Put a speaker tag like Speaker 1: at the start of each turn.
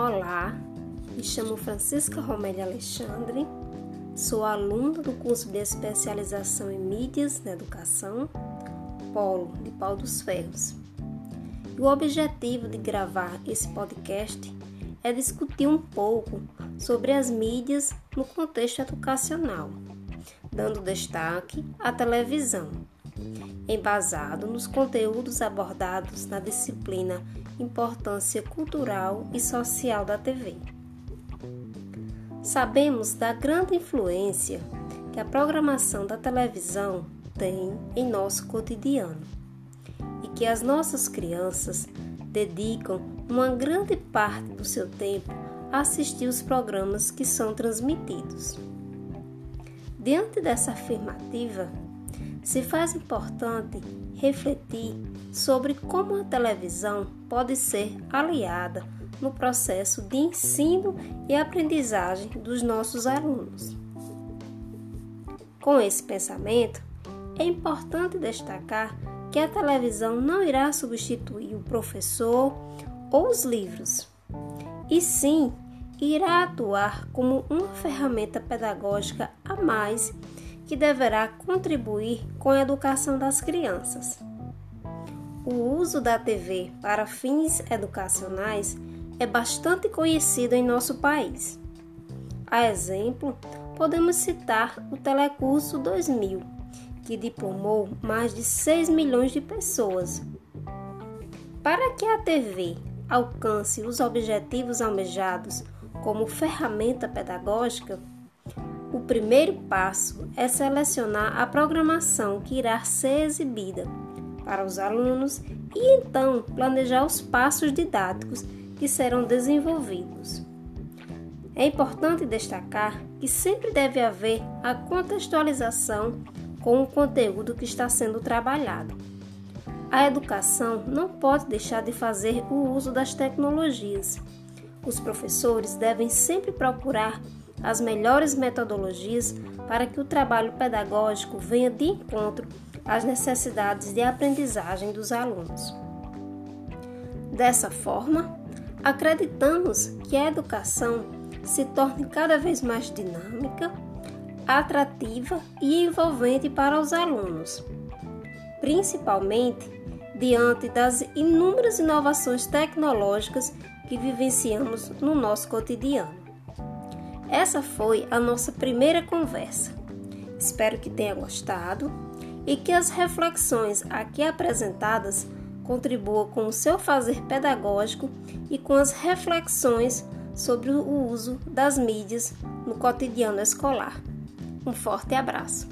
Speaker 1: Olá, me chamo Francisca Romélia Alexandre, sou aluna do curso de especialização em mídias na educação, Polo de Pau dos Ferros. E o objetivo de gravar esse podcast é discutir um pouco sobre as mídias no contexto educacional, dando destaque à televisão, embasado nos conteúdos abordados na disciplina Importância Cultural e Social da TV. Sabemos da grande influência que a programação da televisão tem em nosso cotidiano e que as nossas crianças dedicam uma grande parte do seu tempo a assistir os programas que são transmitidos. Diante dessa afirmativa, se faz importante refletir sobre como a televisão pode ser aliada no processo de ensino e aprendizagem dos nossos alunos. Com esse pensamento, é importante destacar que a televisão não irá substituir o professor ou os livros, e sim irá atuar como uma ferramenta pedagógica a mais que deverá contribuir com a educação das crianças. O uso da TV para fins educacionais é bastante conhecido em nosso país. A exemplo, podemos citar o Telecurso 2000, que diplomou mais de 6 milhões de pessoas. Para que a TV alcance os objetivos almejados como ferramenta pedagógica, o primeiro passo é selecionar a programação que irá ser exibida para os alunos e então planejar os passos didáticos que serão desenvolvidos. É importante destacar que sempre deve haver a contextualização com o conteúdo que está sendo trabalhado. A educação não pode deixar de fazer o uso das tecnologias. Os professores devem sempre procurar as melhores metodologias para que o trabalho pedagógico venha de encontro às necessidades de aprendizagem dos alunos. Dessa forma, acreditamos que a educação se torne cada vez mais dinâmica, atrativa e envolvente para os alunos, principalmente diante das inúmeras inovações tecnológicas que vivenciamos no nosso cotidiano. Essa foi a nossa primeira conversa. Espero que tenha gostado e que as reflexões aqui apresentadas contribuam com o seu fazer pedagógico e com as reflexões sobre o uso das mídias no cotidiano escolar. Um forte abraço!